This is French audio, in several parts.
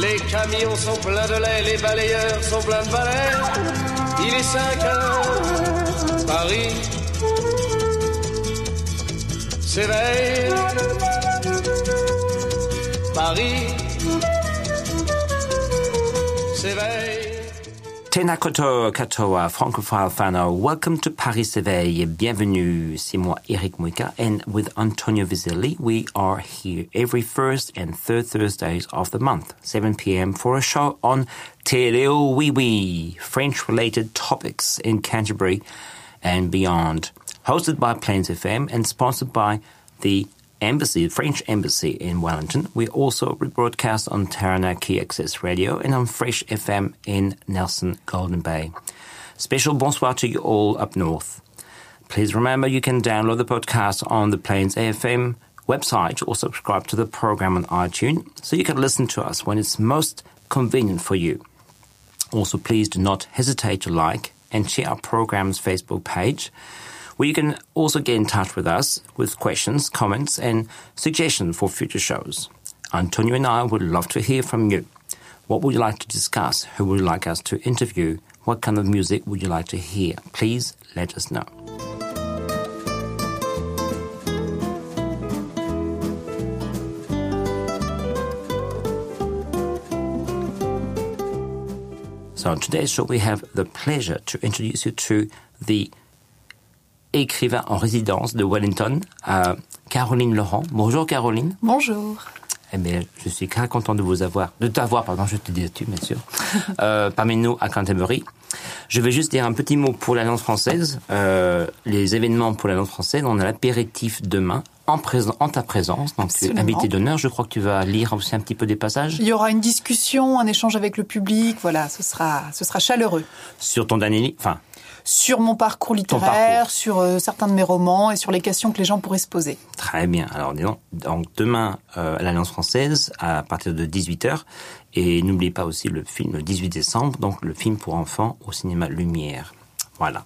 Les camions sont pleins de lait, les balayeurs sont pleins de balais. Il est 5 heures, Paris s'éveille. Paris s'éveille. Tena koto katoa francophile fano. Welcome to Paris Éveil. Bienvenue. C'est moi, Eric Muika, and with Antonio Vizelli, we are here every first and third Thursdays of the month, 7 p.m. for a show on Teleo Oui Oui, French-related topics in Canterbury and beyond. Hosted by Plains FM and sponsored by the Embassy, French Embassy in Wellington. We also rebroadcast on Taranaki Access Radio and on Fresh FM in Nelson Golden Bay. Special bonsoir to you all up north. Please remember you can download the podcast on the Plains AFM website or subscribe to the program on iTunes so you can listen to us when it's most convenient for you. Also, please do not hesitate to like and share our program's Facebook page where you can also get in touch with us with questions, comments, and suggestions for future shows. Antonio and I would love to hear from you. What would you like to discuss? Who would you like us to interview? What kind of music would you like to hear? Please let us know. So on today's show, we have the pleasure to introduce you to the écrivain en résidence de Wellington, Caroline Laurent. Bonjour Caroline. Bonjour. Eh bien, je suis très content de vous avoir, de t'avoir, pardon, je te dis tu, bien sûr, euh, parmi nous à Canterbury. Je vais juste dire un petit mot pour la langue française. Euh, les événements pour la langue française, on a l'apéritif demain en, ta présence. Donc, tu es Absolument. invité d'honneur. Je crois que tu vas lire aussi un petit peu des passages Il y aura une discussion, un échange avec le public. Voilà, ce sera, ce sera chaleureux. sur ton dernier livre. Enfin, Sur mon parcours littéraire, parcours. sur euh, certains de mes romans et sur les questions que les gens pourraient se poser. Très bien. Alors, disons, donc demain euh, à l'Alliance française à partir de 18h. Et n'oubliez pas aussi le film le 18 décembre, donc le film pour enfants au cinéma Lumière. Voilà.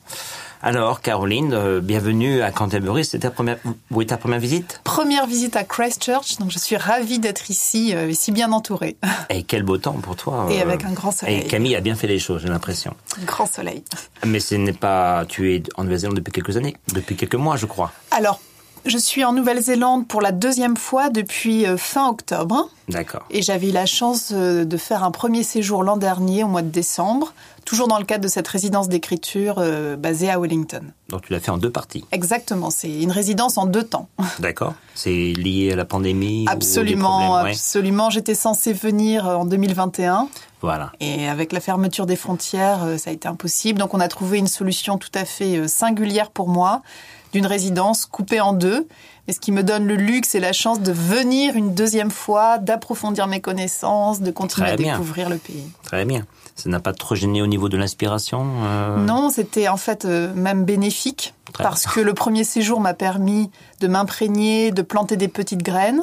Alors, Caroline, euh, bienvenue à Canterbury. C'était ta première, où est ta première visite? Première visite à Christchurch, donc je suis ravie d'être ici euh, et si bien entourée. Et quel beau temps pour toi. Et euh, avec un grand soleil. Et Camille a bien fait les choses, j'ai l'impression. Grand soleil. Mais ce n'est pas, tu es en Nouvelle-Zélande depuis quelques années, depuis quelques mois, je crois. Alors, je suis en Nouvelle-Zélande pour la deuxième fois depuis euh, fin octobre. D'accord. Et j'avais eu la chance de faire un premier séjour l'an dernier, au mois de décembre, toujours dans le cadre de cette résidence d'écriture euh, basée à Wellington. Donc tu l'as fait en deux parties. Exactement, c'est une résidence en deux temps. D'accord. C'est lié à la pandémie Absolument, ouais. absolument. J'étais censée venir euh, en 2021 Voilà. et avec la fermeture des frontières, euh, ça a été impossible. Donc on a trouvé une solution tout à fait singulière pour moi, d'une résidence coupée en deux, et ce qui me donne le luxe et la chance de venir une deuxième fois, d'approfondir mes connaissances, de continuer à découvrir le pays. Très bien. Ça n'a pas trop gêné au niveau de l'inspiration euh, Non, c'était en fait euh, même bénéfique Très parce bien. que le premier séjour m'a permis de m'imprégner, de planter des petites graines.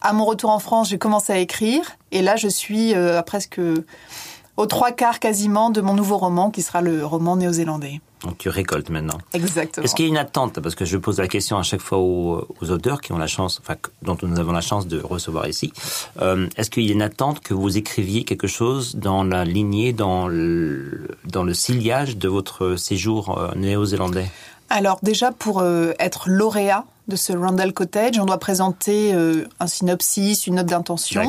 À mon retour en France, j'ai commencé à écrire et là, je suis euh, à presque aux trois quarts quasiment de mon nouveau roman qui sera le roman néo-zélandais. Donc tu récoltes maintenant. Exactement. Est-ce qu'il y a une attente? Parce que je pose la question à chaque fois aux, aux auteurs qui ont la chance, enfin, dont nous avons la chance de recevoir ici. Euh, Est-ce qu'il y a une attente que vous écriviez quelque chose dans la lignée, dans le, dans le sillage de votre séjour euh, néo-zélandais? Alors déjà, pour euh, être lauréat de ce Randall Cottage, on doit présenter euh, un synopsis, une note d'intention.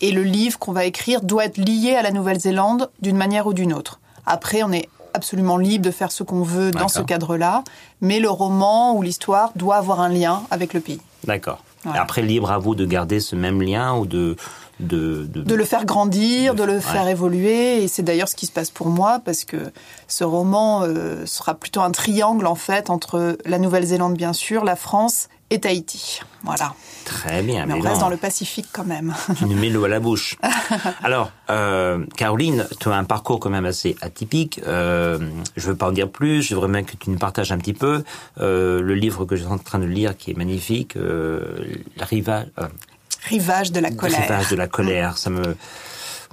Et le livre qu'on va écrire doit être lié à la Nouvelle-Zélande d'une manière ou d'une autre. Après, on est absolument libre de faire ce qu'on veut dans ce cadre-là, mais le roman ou l'histoire doit avoir un lien avec le pays. D'accord. Voilà. Après, libre à vous de garder ce même lien ou de... De, de, De le faire grandir, De- de le ouais. faire évoluer, et c'est d'ailleurs ce qui se passe pour moi, parce que ce roman euh, sera plutôt un triangle en fait entre la Nouvelle-Zélande bien sûr, la France et Tahiti. Voilà. Très bien. Mais on reste dans le Pacifique quand même. Tu nous mets l'eau à la bouche. Alors, euh, Caroline, tu as un parcours quand même assez atypique. Euh, je veux pas en dire plus. Je voudrais bien que tu nous partages un petit peu euh, le livre que je suis en train de lire, qui est magnifique, euh, La rivage, de la colère. Rivage de la colère. Ça me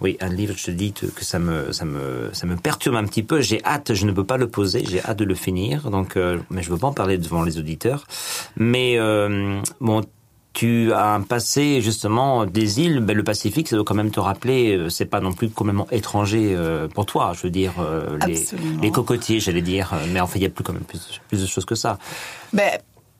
oui, un livre, je te dis que ça me, ça me, ça me perturbe un petit peu. J'ai hâte, je ne peux pas le poser, j'ai hâte de le finir. Donc, euh, mais je veux pas en parler devant les auditeurs. Mais euh, bon, tu as un passé justement des îles, ben, le Pacifique, ça doit quand même te rappeler, euh, c'est pas non plus complètement étranger euh, pour toi. Je veux dire, euh, les, cocotiers, j'allais dire, mais en fait, il y a plus quand même plus, plus de choses que ça. Ben,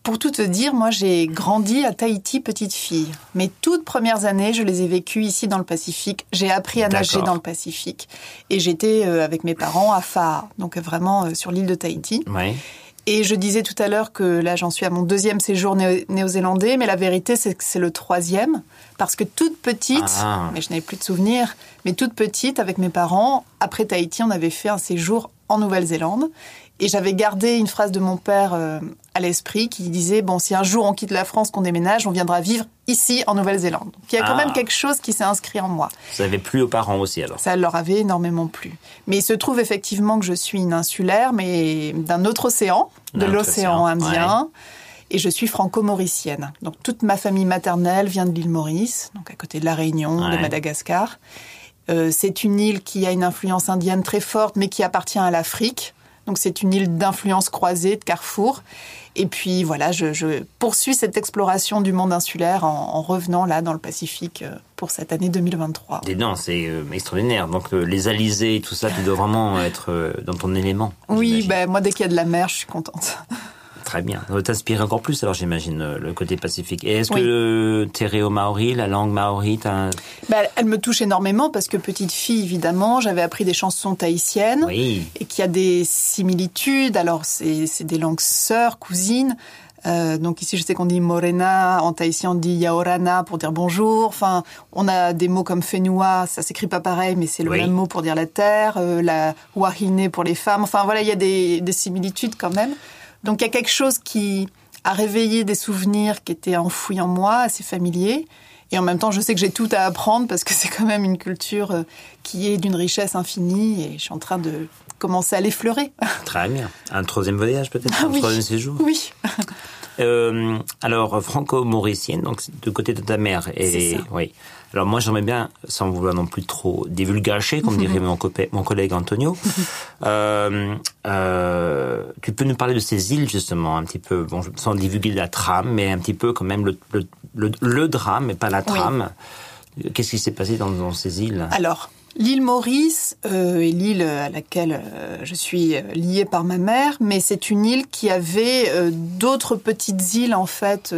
pour tout te dire, moi j'ai grandi à Tahiti petite fille. Mes toutes premières années, je les ai vécues ici dans le Pacifique. J'ai appris à nager dans le Pacifique. Et j'étais euh, avec mes parents à Faa, donc vraiment euh, sur l'île de Tahiti. Ouais. Et je disais tout à l'heure que là j'en suis à mon deuxième séjour néo- néo-zélandais, mais la vérité c'est que c'est le troisième. Parce que toute petite, Ah. mais je n'avais plus de souvenirs, mais toute petite avec mes parents, après Tahiti, on avait fait un séjour en Nouvelle-Zélande. Et j'avais gardé une phrase de mon père euh, à l'esprit qui disait bon si un jour on quitte la France, qu'on déménage, on viendra vivre ici en Nouvelle-Zélande. Donc il y a quand Ah. même quelque chose qui s'est inscrit en moi. Ça avait plu aux parents aussi alors. Ça leur avait énormément plu. Mais il se trouve effectivement que je suis une insulaire, mais d'un autre océan, de l'océan océan, Indien. Et je suis franco-mauricienne. Donc toute ma famille maternelle vient de l'île Maurice, donc à côté de la Réunion, de. Madagascar. Euh, c'est une île qui a une influence indienne très forte, mais qui appartient à l'Afrique. Donc c'est une île d'influence croisée, de carrefour. Et puis voilà, je, je poursuis cette exploration du monde insulaire en, en revenant là dans le Pacifique euh, pour cette année 2023. Des dents, c'est euh, extraordinaire. Donc euh, les alizés, tout ça, tu dois vraiment être dans ton élément. Oui, ben moi dès qu'il y a de la mer, je suis contente. Très bien. Ça doit t'inspirer encore plus, alors j'imagine, euh, le côté pacifique. Et est-ce Oui. que t'es réo maori, la langue maori, t'as un... Ben, elle me touche énormément parce que petite fille, évidemment, j'avais appris des chansons tahitiennes Oui. et qu'il y a des similitudes. Alors c'est c'est des langues sœurs, cousines. Euh, donc ici, je sais qu'on dit morena, en tahitien on dit yaorana pour dire bonjour. Enfin, on a des mots comme fenua, ça s'écrit pas pareil, mais c'est le Oui. même mot pour dire la terre. Euh, la wahine pour les femmes. Enfin voilà, il y a des, des similitudes quand même. Donc il y a quelque chose qui a réveillé des souvenirs qui étaient enfouis en moi, assez familiers. Et en même temps, je sais que j'ai tout à apprendre parce que c'est quand même une culture euh, qui est d'une richesse infinie et je suis en train de commencer à l'effleurer. Très bien. Un troisième voyage peut-être, Ah un oui. troisième séjour? oui. Euh, alors franco-mauricienne, donc du côté de ta mère. Et oui. Alors moi j'aimerais bien, sans vouloir non plus trop divulgacher, comme dirait mon, copé- mon collègue Antonio, euh, euh, tu peux nous parler de ces îles justement un petit peu, bon, sans divulguer la trame, mais un petit peu quand même le, le, le, le drame, mais pas la Oui. trame. Qu'est-ce qui s'est passé dans, dans ces îles? Alors, l'île Maurice euh, est l'île à laquelle euh, je suis liée par ma mère, mais c'est une île qui avait euh, d'autres petites îles en fait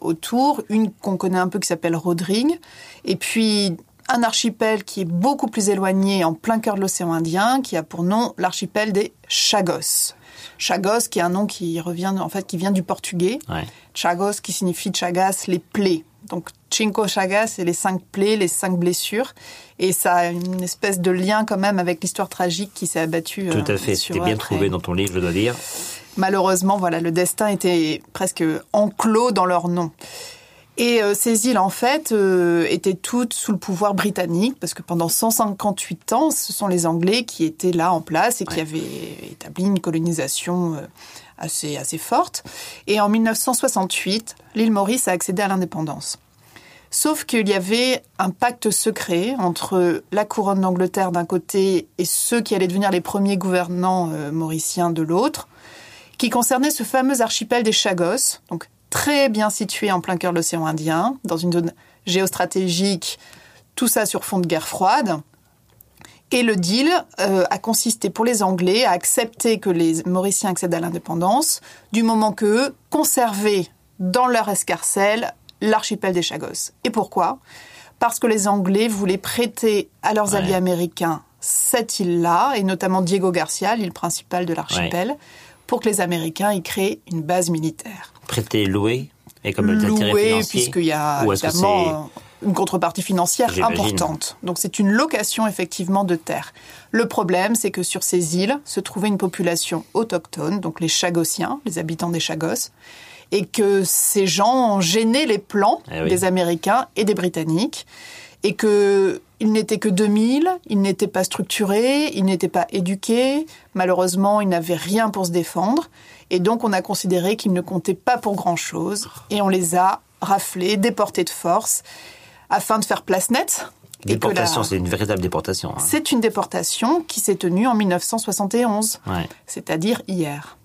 autour. Une qu'on connaît un peu qui s'appelle Rodrigue, et puis un archipel qui est beaucoup plus éloigné en plein cœur de l'océan Indien, qui a pour nom l'archipel des Chagos. Chagos, qui est un nom qui revient en fait qui vient du portugais. Ouais. Chagos qui signifie Chagas, les plaies. Donc Cinco Chagas, c'est les cinq plaies, les cinq blessures. Et ça a une espèce de lien quand même avec l'histoire tragique qui s'est abattue. Tout euh, à fait, sur c'était bien trouvé dans ton livre, je dois dire. Malheureusement, voilà, le destin était presque enclos dans leur nom. Et euh, ces îles, en fait, euh, étaient toutes sous le pouvoir britannique, parce que pendant 158 ans, ce sont les Anglais qui étaient là en place et qui avaient établi une colonisation euh, assez, assez forte. Et en 1968, l'île Maurice a accédé à l'indépendance. Sauf qu'il y avait un pacte secret entre la couronne d'Angleterre d'un côté et ceux qui allaient devenir les premiers gouvernants mauriciens de l'autre, qui concernait ce fameux archipel des Chagos, donc très bien situé en plein cœur de l'océan Indien, dans une zone géostratégique, tout ça sur fond de guerre froide. Et le deal euh, a consisté pour les Anglais à accepter que les Mauriciens accèdent à l'indépendance, du moment que eux conservaient dans leur escarcelle l'archipel des Chagos. Et pourquoi? Parce que les Anglais voulaient prêter à leurs Ouais. alliés américains cette île-là, et notamment Diego Garcia, l'île principale de l'archipel, pour que les Américains y créent une base militaire. Prêté, loué, et comme financier. puisqu'il y a évidemment une contrepartie financière importante. Donc c'est une location effectivement de terre. Le problème, c'est que sur ces îles se trouvait une population autochtone, donc les Chagossiens, les habitants des Chagos, et que ces gens gênaient les plans Eh oui. des Américains et des Britanniques et que ils n'étaient que 2000, ils n'étaient pas structurés, ils n'étaient pas éduqués, malheureusement, ils n'avaient rien pour se défendre et donc on a considéré qu'ils ne comptaient pas pour grand-chose et on les a raflés, déportés de force afin de faire place nette. Déportation, c'est une véritable déportation. hein. c'est une déportation qui s'est tenue en 1971 Ouais. c'est-à-dire hier.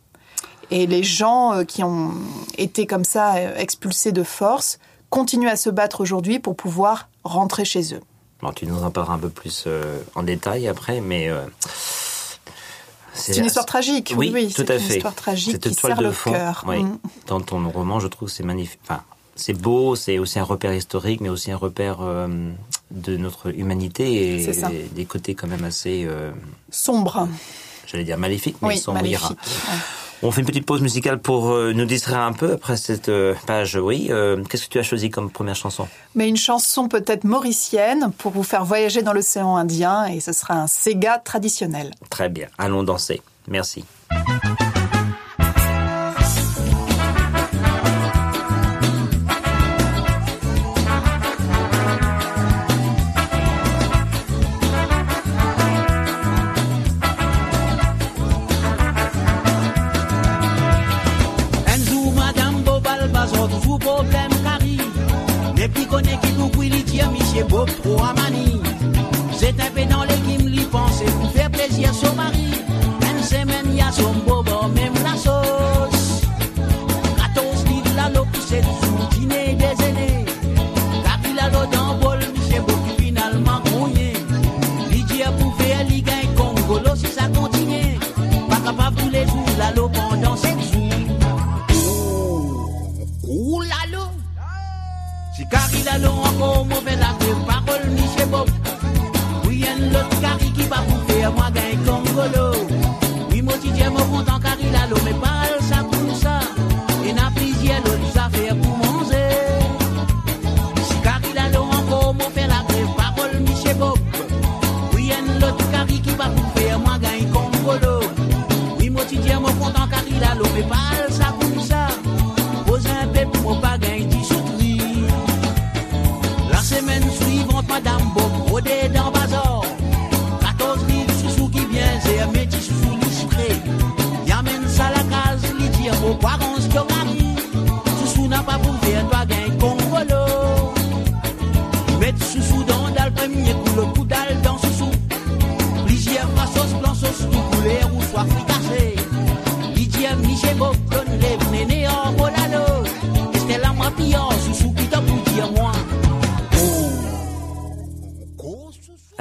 Et les gens euh, qui ont été comme ça euh, expulsés de force continuent à se battre aujourd'hui pour pouvoir rentrer chez eux. Bon, tu nous en parleras un peu plus euh, en détail après, mais euh, C'est une histoire tragique, oui, oui, tout c'est à une fait. histoire tragique Cette qui toile serre de le fond, cœur. oui. Mm. Dans ton roman, je trouve que c'est magnifique. Enfin, c'est beau, c'est aussi un repère historique, mais aussi un repère euh, de notre humanité et, des côtés quand même assez, euh, Sombre, j'allais dire maléfiques, mais oui, ouais. On fait une petite pause musicale pour euh, nous distraire un peu après cette euh, page. Oui, euh, qu'est-ce que tu as choisi comme première chanson? Mais une chanson peut-être mauricienne pour vous faire voyager dans l'océan Indien et ce sera un Sega traditionnel. Très bien, allons danser. Merci. Ki nou pou li kya mi che bo am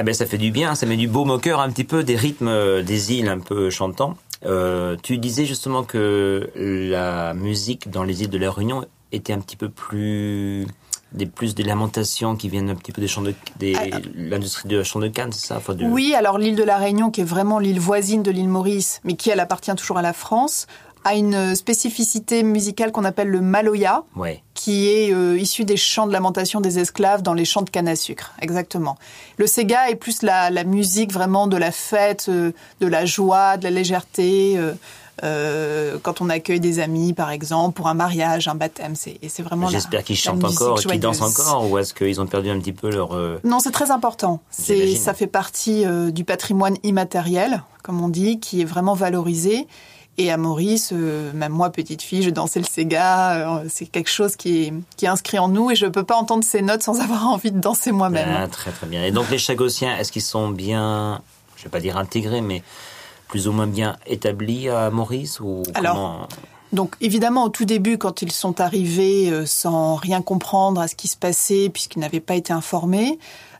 ben ça fait du bien, ça met du baume au cœur un petit peu, des rythmes euh, des îles un peu chantants. Euh, tu disais justement que la musique dans les îles de la Réunion était un petit peu plus des plus des lamentations qui viennent un petit peu des champs de des Ah, l'industrie de champs de canne, c'est ça enfin, de- Oui, alors l'île de la Réunion, qui est vraiment l'île voisine de l'île Maurice, mais qui elle appartient toujours à la France, a une spécificité musicale qu'on appelle le maloya, Ouais. qui est euh, issu des chants de lamentation des esclaves dans les champs de canne à sucre. Exactement. Le sega est plus la, la musique vraiment de la fête, euh, de la joie, de la légèreté. euh, euh, quand on accueille des amis, par exemple, pour un mariage, un baptême, c'est et c'est vraiment. la- J'espère qu'ils chantent encore, qu'ils dansent encore, ou est-ce qu'ils ont perdu un petit peu leur euh, Non, c'est très important. C'est, ça fait partie euh, du patrimoine immatériel, comme on dit, qui est vraiment valorisé. Et à Maurice, euh, même moi, petite fille, je dansais le Sega. euh, c'est quelque chose qui est, qui est inscrit en nous et je peux pas entendre ces notes sans avoir envie de danser moi-même. Ah, très très bien. Et donc les Chagossiens, est-ce qu'ils sont bien, je vais pas dire intégrés, mais plus ou moins bien établis à Maurice ou Alors, comment Donc évidemment, au tout début, quand ils sont arrivés euh, sans rien comprendre à ce qui se passait, puisqu'ils n'avaient pas été informés.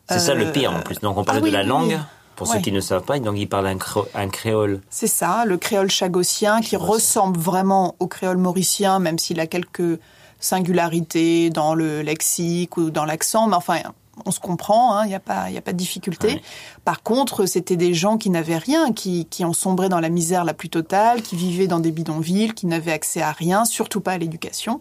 C'est ça le pire en plus. Donc on parlait ah oui, de la langue. oui. Pour Ouais. ceux qui ne savent pas, donc ils parlent un, un créole. C'est ça, le créole chagossien qui ressemble vraiment au créole mauricien, même s'il a quelques singularités dans le lexique ou dans l'accent, mais enfin, on se comprend, hein, il n'y a, pas- il y a pas de difficulté. Ouais. Par contre, c'était des gens qui n'avaient rien, qui, qui ont sombré dans la misère la plus totale, qui vivaient dans des bidonvilles, qui n'avaient accès à rien, surtout pas à l'éducation.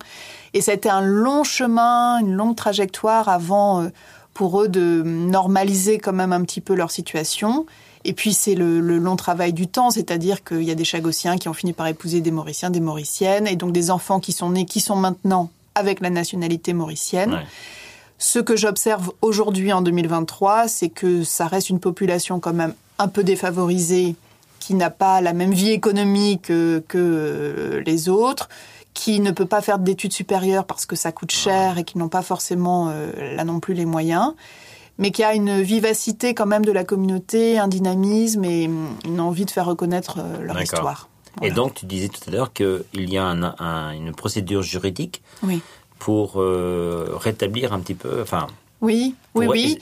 Et ça a été un long chemin, une longue trajectoire avant euh, pour eux de normaliser quand même un petit peu leur situation. Et puis c'est le, le long travail du temps, c'est-à-dire qu'il y a des Chagossiens qui ont fini par épouser des Mauriciens, des Mauriciennes, et donc des enfants qui sont nés, qui sont maintenant avec la nationalité mauricienne. Ouais. Ce que j'observe aujourd'hui en 2023, c'est que ça reste une population quand même un peu défavorisée, qui n'a pas la même vie économique que, que, euh, les autres, qui ne peut pas faire d'études supérieures parce que ça coûte cher et qui n'ont pas forcément euh, là non plus les moyens, mais qui a une vivacité quand même de la communauté, un dynamisme et une envie de faire reconnaître euh, leur histoire. Et donc, tu disais tout à l'heure qu'il y a un- un- une procédure juridique Oui. pour euh, rétablir un petit peu, enfin, Oui, oui, oui.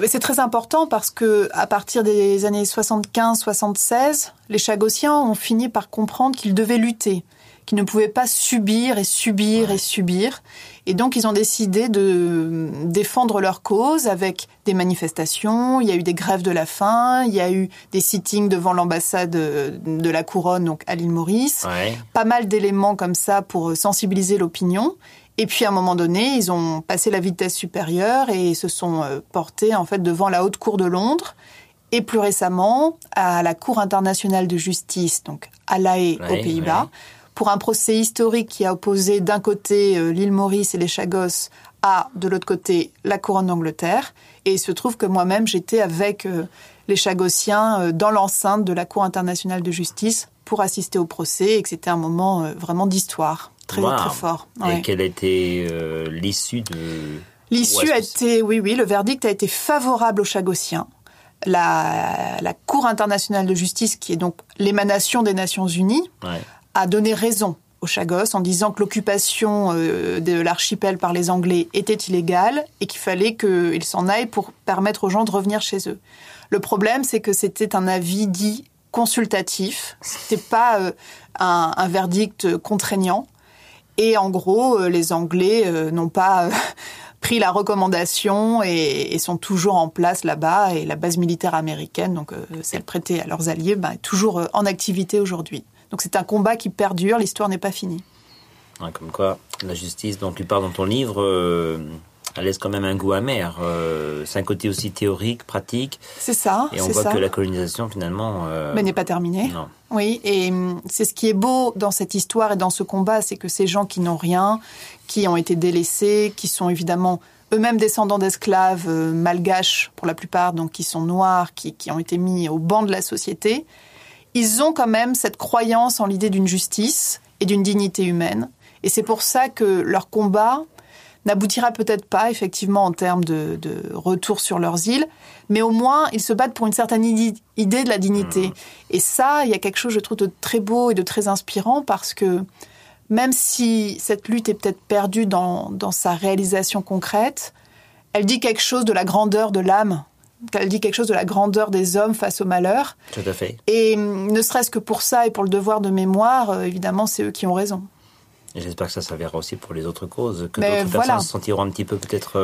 Mais C'est très important parce que à partir des années 75-76, les Chagossiens ont fini par comprendre qu'ils devaient lutter, qu'ils ne pouvaient pas subir et subir et subir. Et donc ils ont décidé de défendre leur cause avec des manifestations, il y a eu des grèves de la faim, il y a eu des sittings devant l'ambassade de de la couronne donc à l'île Maurice ouais, pas mal d'éléments comme ça pour sensibiliser l'opinion. Et puis à un moment donné, ils ont passé la vitesse supérieure et se sont euh, portés en fait devant la Haute Cour de Londres et plus récemment à la Cour internationale de justice, donc à La Haye aux Pays-Bas, ouais. Pour un procès historique qui a opposé d'un côté euh, l'île Maurice et les Chagos à de l'autre côté la couronne d'Angleterre. Et il se trouve que moi-même j'étais avec euh, les Chagossiens euh, dans l'enceinte de la Cour internationale de justice pour assister au procès et que c'était un moment vraiment d'histoire très Wow. très fort. Et quelle était euh, l'issue de... L'issue a été, oui, oui, le verdict a été favorable aux Chagossiens. La, la Cour internationale de justice, qui est donc l'émanation des Nations Unies, Ouais. A donné raison aux Chagos en disant que l'occupation euh, de l'archipel par les Anglais était illégale et qu'il fallait qu'ils s'en aillent pour permettre aux gens de revenir chez eux. Le problème, c'est que c'était un avis dit consultatif, c'était pas euh, un, verdict contraignant. Et en gros, euh, les Anglais n'ont pas pris la recommandation et, sont toujours en place là-bas. Et la base militaire américaine, donc celle prêtée à leurs alliés, ben, est toujours en activité aujourd'hui. Donc c'est un combat qui perdure, l'histoire n'est pas finie. Ouais, Comme quoi, la justice dont tu parles dans ton livre, euh, elle laisse quand même un goût amer. Euh, c'est un côté aussi théorique, pratique, C'est ça, et on voit ça. que la colonisation, finalement... euh, Mais n'est pas terminée. Non. Oui, et hum, c'est ce qui est beau dans cette histoire et dans ce combat, c'est que ces gens qui n'ont rien, qui ont été délaissés, qui sont évidemment eux-mêmes descendants d'esclaves malgaches pour la plupart, donc qui sont noirs, qui, qui ont été mis au banc de la société, ils ont quand même cette croyance en l'idée d'une justice et d'une dignité humaine. Et c'est pour ça que leur combat n'aboutira peut-être pas effectivement en termes de, de retour sur leurs îles, mais au moins ils se battent pour une certaine idée de la dignité. Et ça, il y a quelque chose, je trouve, de très beau et de très inspirant parce que même si cette lutte est peut-être perdue dans, dans sa réalisation concrète, elle dit quelque chose de la grandeur de l'âme, elle dit quelque chose de la grandeur des hommes face au malheur. Tout à fait. Et hum, ne serait-ce que pour ça et pour le devoir de mémoire, euh, évidemment, c'est eux qui ont raison. J'espère que ça servira aussi pour les autres causes, que Mais d'autres voilà. personnes se sentiront un petit peu peut-être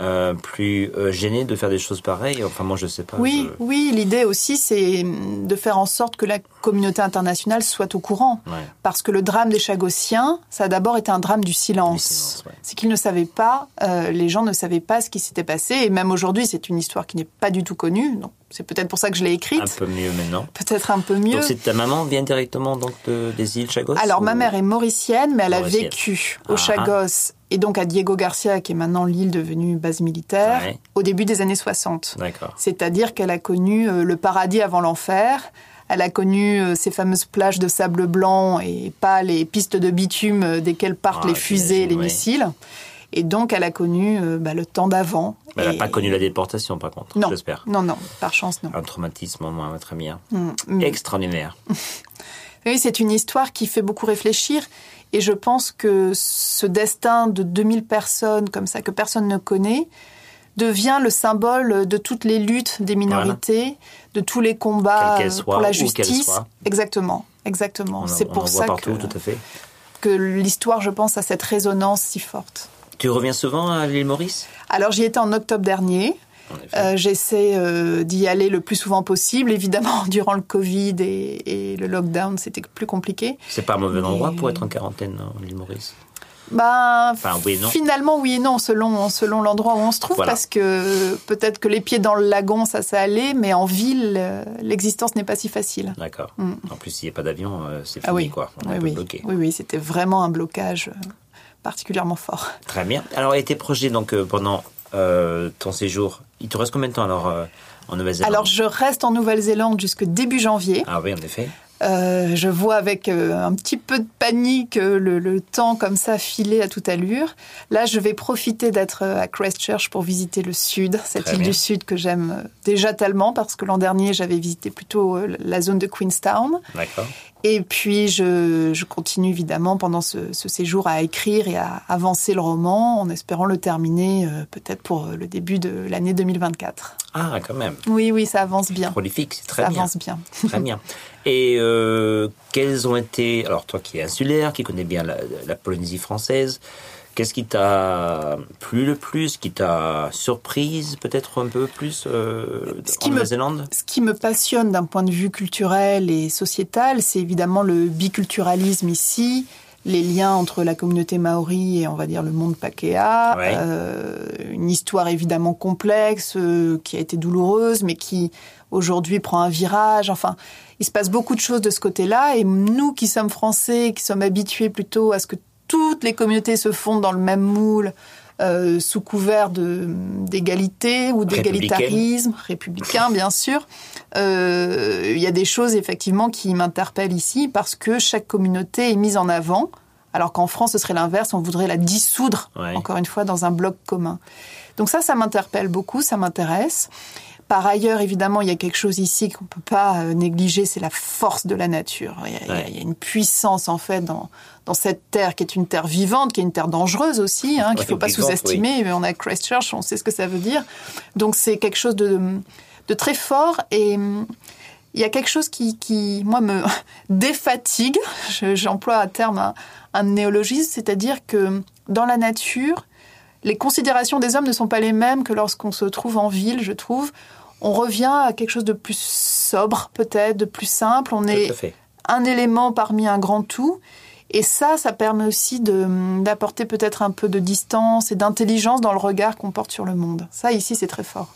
euh, plus euh, gênées de faire des choses pareilles. Enfin, moi, je sais pas. Oui, je- oui, l'idée aussi, c'est de faire en sorte que la communauté internationale soit au courant. Ouais. Parce que le drame des Chagossiens, ça a d'abord été un drame du silence. Du silence, ouais. C'est qu'ils ne savaient pas, euh, les gens ne savaient pas ce qui s'était passé. Et même aujourd'hui, c'est une histoire qui n'est pas du tout connue. Donc, c'est peut-être pour ça que je l'ai écrite. Un peu mieux maintenant. Peut-être un peu mieux. Donc, c'est ta maman vient directement donc de- des îles Chagos Alors, ou- ma mère est mauricienne, mais elle Mauricienne. a vécu Ah, au Chagos et donc à Diego Garcia, qui est maintenant l'île devenue base militaire, Ouais. au début des années 60. D'accord. C'est-à-dire qu'elle a connu euh, le paradis avant l'enfer. Elle a connu euh, ces fameuses plages de sable blanc et pas les pistes de bitume euh, desquelles partent Ah, les fusées et les ouais. missiles. Et donc, elle a connu bah, le temps d'avant. Elle n'a Et- pas connu la déportation, par contre. Non, J'espère. non, non, par chance, non. Un traumatisme au moins, très bien. Mm, mm. Extraordinaire. Oui, c'est une histoire qui fait beaucoup réfléchir. Et je pense que ce destin de 2000 personnes comme ça, que personne ne connaît, devient le symbole de toutes les luttes des minorités, de tous les combats pour la justice. Exactement, exactement. C'est on en pour voit ça partout, que, tout à fait. que l'histoire, je pense, a cette résonance si forte. Tu reviens souvent à l'île Maurice? Alors j'y étais en octobre dernier. En. Euh, J'essaie euh, d'y aller le plus souvent possible. Évidemment, durant le Covid et, et le lockdown, c'était plus compliqué. C'est pas un mauvais endroit pour être en quarantaine, non, l'île Maurice Ben, Enfin, oui non. Finalement, oui et non, selon, selon l'endroit où on se trouve, Voilà. parce que peut-être que les pieds dans le lagon, ça, ça allait, mais en ville, euh, l'existence n'est pas si facile. D'accord. Mm. En plus, s'il n'y a pas d'avion, c'est fini, Ah oui, quoi. On est oui, un peu oui. bloqué. oui, oui, c'était vraiment un blocage particulièrement fort. Très bien. Alors, et tes projets, donc, pendant euh, ton séjour, il te reste combien de temps, alors, euh, en Nouvelle-Zélande Alors, je reste en Nouvelle-Zélande jusque début janvier. Ah oui, en effet. Euh, je vois avec un petit peu de panique le, le temps comme ça filer à toute allure. Là, je vais profiter d'être à Christchurch pour visiter le sud, cette Très île bien. du sud que j'aime déjà tellement parce que l'an dernier, j'avais visité plutôt la zone de Queenstown. D'accord. Et puis, je, je continue évidemment pendant ce, ce séjour à écrire et à avancer le roman en espérant le terminer euh, peut-être pour euh, le début de l'année 2024. Ah, quand même. Oui, oui, ça avance bien. Prolifique, c'est très ça bien. avance bien. Très bien. Et euh, quels ont été, alors toi qui es insulaire, qui connais bien la, la Polynésie française, qu'est-ce qui t'a plu le plus, qui t'a surprise peut-être un peu plus euh, Ce en Nouvelle-Zélande? Ce qui me passionne d'un point de vue culturel et sociétal, c'est évidemment le biculturalisme ici, les liens entre la communauté maori et on va dire le monde pakéa, Ouais. euh, une histoire évidemment complexe euh, qui a été douloureuse mais qui aujourd'hui prend un virage. Enfin, il se passe beaucoup de choses de ce côté-là et nous qui sommes français, qui sommes habitués plutôt à ce que toutes les communautés se fondent dans le même moule. euh, sous couvert de- d'égalité ou d'égalitarisme, républicain bien sûr. Euh, Il y a des choses effectivement qui m'interpellent ici parce que chaque communauté est mise en avant, alors qu'en France ce serait l'inverse, on voudrait la dissoudre, Ouais. encore une fois, dans un bloc commun. Donc ça, ça m'interpelle beaucoup, ça m'intéresse. Par ailleurs, évidemment, il y a quelque chose ici qu'on peut pas euh, négliger, c'est la force de la nature. Il y, a, il y a- Ouais. il y a une puissance en fait dans, dans cette terre qui est une terre vivante, qui est une terre dangereuse aussi, hein, qu'il Ouais, faut pas sous-estimer. Mais On a Christchurch, on sait ce que ça veut dire. Donc c'est quelque chose de, de très fort et hum, il y a quelque chose qui, qui moi, me défatigue. Je- J'emploie à terme un, un néologisme, c'est-à-dire que dans la nature, les considérations des hommes ne sont pas les mêmes que lorsqu'on se trouve en ville, je trouve. On revient à quelque chose de plus sobre, peut-être, de plus simple. On est un élément parmi un grand tout. Et ça, ça permet aussi de- d'apporter peut-être un peu de distance et d'intelligence dans le regard qu'on porte sur le monde. Ça, ici, c'est très fort.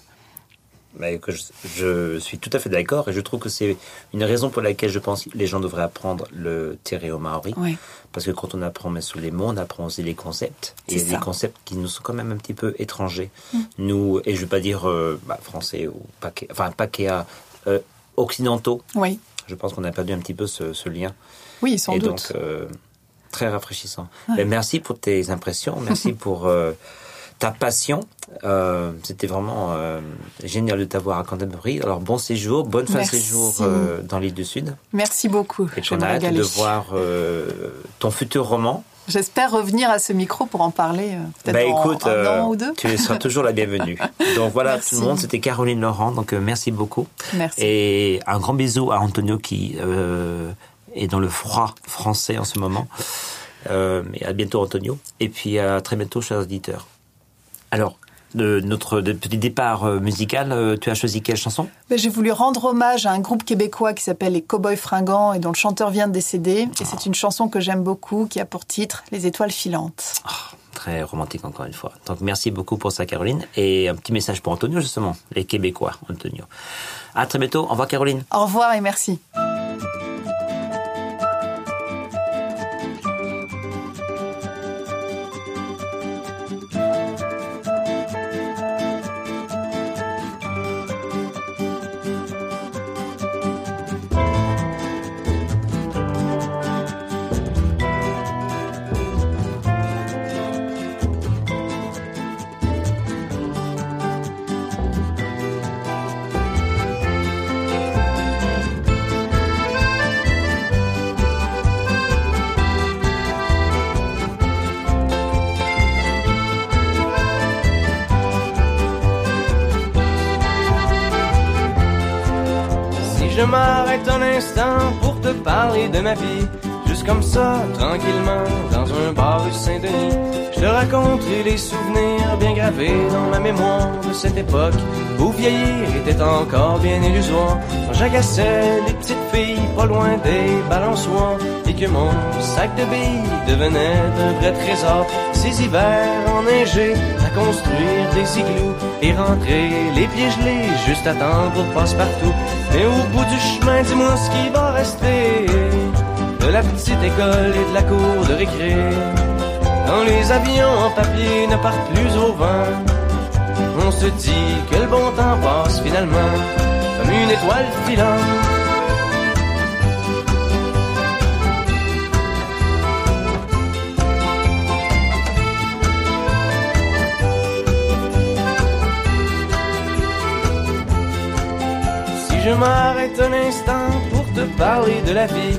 Mais que je, je suis tout à fait d'accord et je trouve que c'est une raison pour laquelle je pense que les gens devraient apprendre le terreo maori. Oui. Parce que quand on apprend les mots, on apprend aussi les concepts. Et ça. concepts qui nous sont quand même un petit peu étrangers. Mm. Nous, et je ne vais pas dire euh, bah, français ou paquet, enfin pakéa, euh, occidentaux. Oui. Je pense qu'on a perdu un petit peu ce, ce lien. Oui, sans et doute. donc, euh, très rafraîchissant. Merci pour tes impressions. Merci pour euh, ta passion. Euh, C'était vraiment génial de t'avoir à Canterbury. Alors, bon séjour, bonne fin de séjour dans l'île du Sud. Merci beaucoup. Et vais a hâte de voir ton futur roman. J'espère revenir à ce micro pour en parler peut-être Bah, écoute, un euh, an ou deux. tu seras toujours la bienvenue. Donc voilà, Merci. tout le monde, c'était Caroline Laurent. Donc euh, merci beaucoup. Merci. Et un grand bisou à Antonio qui euh, est dans le froid français en ce moment. Euh, mais à bientôt Antonio. Et puis à très bientôt, chers auditeurs. Alors, de notre petit départ euh, musical, euh, tu as choisi quelle chanson? Ben, J'ai voulu rendre hommage à un groupe québécois qui s'appelle les Cowboys Fringants et dont le chanteur vient de décéder. Et c'est une chanson que j'aime beaucoup qui a pour titre Les étoiles filantes. Très romantique encore une fois. Donc merci beaucoup pour ça Caroline. Et un petit message pour Antonio justement, les Québécois, Antonio. À très bientôt. Au revoir Caroline. Au revoir et merci. Juste comme ça, tranquillement, dans un bar rue Saint-Denis. Je te raconterai les souvenirs bien gravés dans ma mémoire de cette époque où vieillir était encore bien illusoire. Quand j'agaçais les petites filles pas loin des balançoires et que mon sac de billes devenait un vrai trésor. Ces hivers enneigés à construire des igloos et rentrer les pieds gelés juste à temps pour passe-partout. Mais au bout du chemin, dis-moi ce qui va rester de la petite école et de la cour de récré. Quand les avions en papier ne partent plus au vent, on se dit que le bon temps passe finalement comme une étoile filante. Si je m'arrête un instant pour te parler de la vie,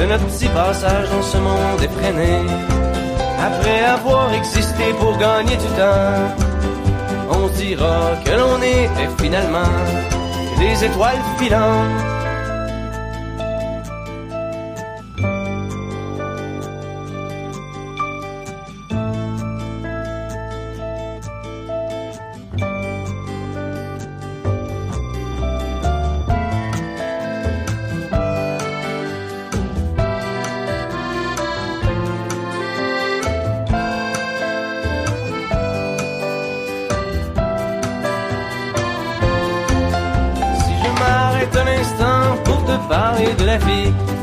de notre petit passage dans ce monde effréné. Après avoir existé pour gagner du temps, on dira que l'on était finalement des étoiles filantes.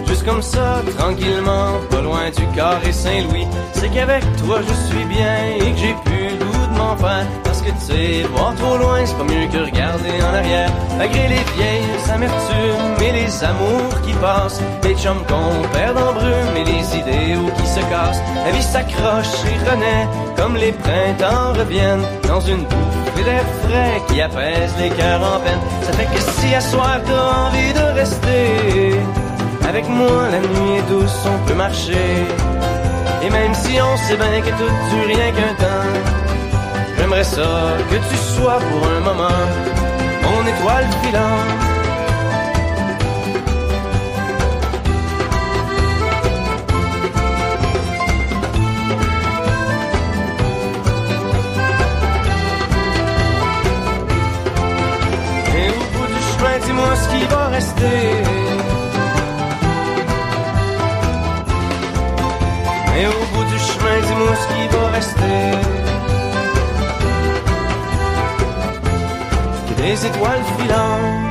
Juste comme ça, tranquillement, pas loin du carré Saint-Louis, c'est qu'avec toi je suis bien et que j'ai plus le de m'en. Parce que tu sais, voir trop loin, c'est pas mieux que regarder en arrière. Malgré les vieilles amertumes et les amours qui passent, les chums qu'on perd en brume et les idéaux qui se cassent, la vie s'accroche et renaît comme les printemps reviennent dans une bouffée d'air frais qui apaise les cœurs en peine. Ça fait que si à soir t'as envie de rester avec moi, la nuit est douce, on peut marcher. Et même si on sait bien que tout dure rien qu'un temps, j'aimerais ça que tu sois pour un moment mon étoile filante. Et au bout du chemin, dis-moi ce qui va rester. Ce qui va rester. Que des étoiles filantes.